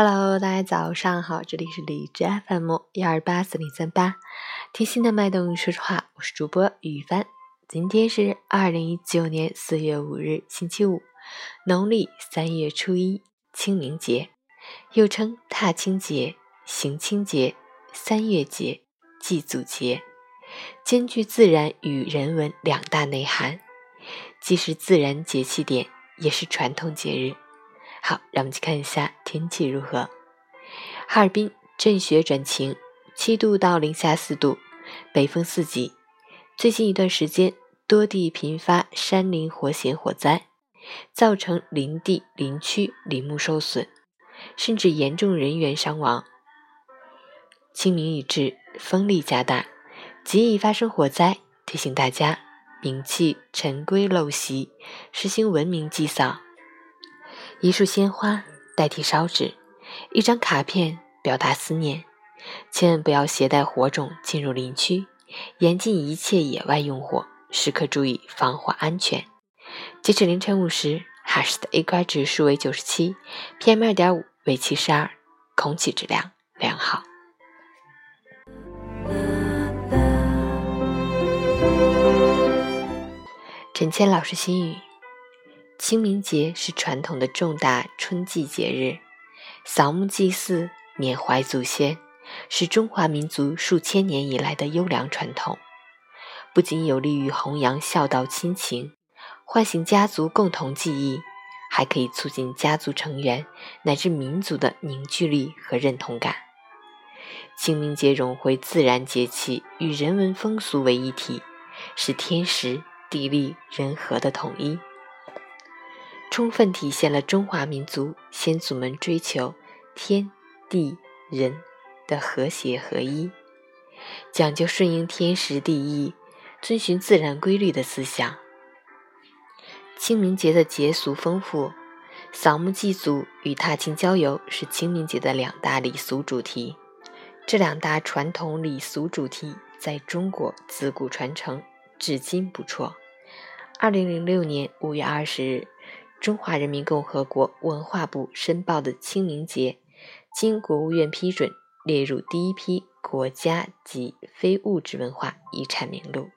Hello，大家早上好，这里是荔枝 FM 幺二八四零三八，贴心的脉动，说实话，我是主播雨帆。今天是二零一九年四月五日，星期五，农历三月初一，清明节，又称踏青节、行清节、三月节、祭祖节，兼具自然与人文两大内涵，既是自然节气点，也是传统节日。好，让我们去看一下天气如何。哈尔滨阵雪转晴，七度到零下四度，北风四级。最近一段时间，多地频发山林火险火灾，造成林地、林区林木受损，甚至严重人员伤亡。清明已至，风力加大，极易发生火灾，提醒大家摒弃陈规陋习，实行文明祭扫。一束鲜花代替烧纸，一张卡片表达思念。千万不要携带火种进入林区，严禁一切野外用火，时刻注意防火安全。截止凌晨五时，哈市的 AQI 指数为九十七，PM 二点五为七十二，空气质量良好。陈谦老师心语。清明节是传统的重大春季节日，扫墓祭祀、缅怀祖先，是中华民族数千年以来的优良传统。不仅有利于弘扬孝道亲情，唤醒家族共同记忆，还可以促进家族成员乃至民族的凝聚力和认同感。清明节融汇自然节气与人文风俗为一体，是天时地利人和的统一。充分体现了中华民族先祖们追求天地人的和谐合一，讲究顺应天时地利、遵循自然规律的思想。清明节的节俗丰富，扫墓祭祖与踏青郊游是清明节的两大礼俗主题。这两大传统礼俗主题在中国自古传承，至今不辍。二零零六年五月二十日。中华人民共和国文化部申报的清明节，经国务院批准，列入第一批国家级非物质文化遗产名录。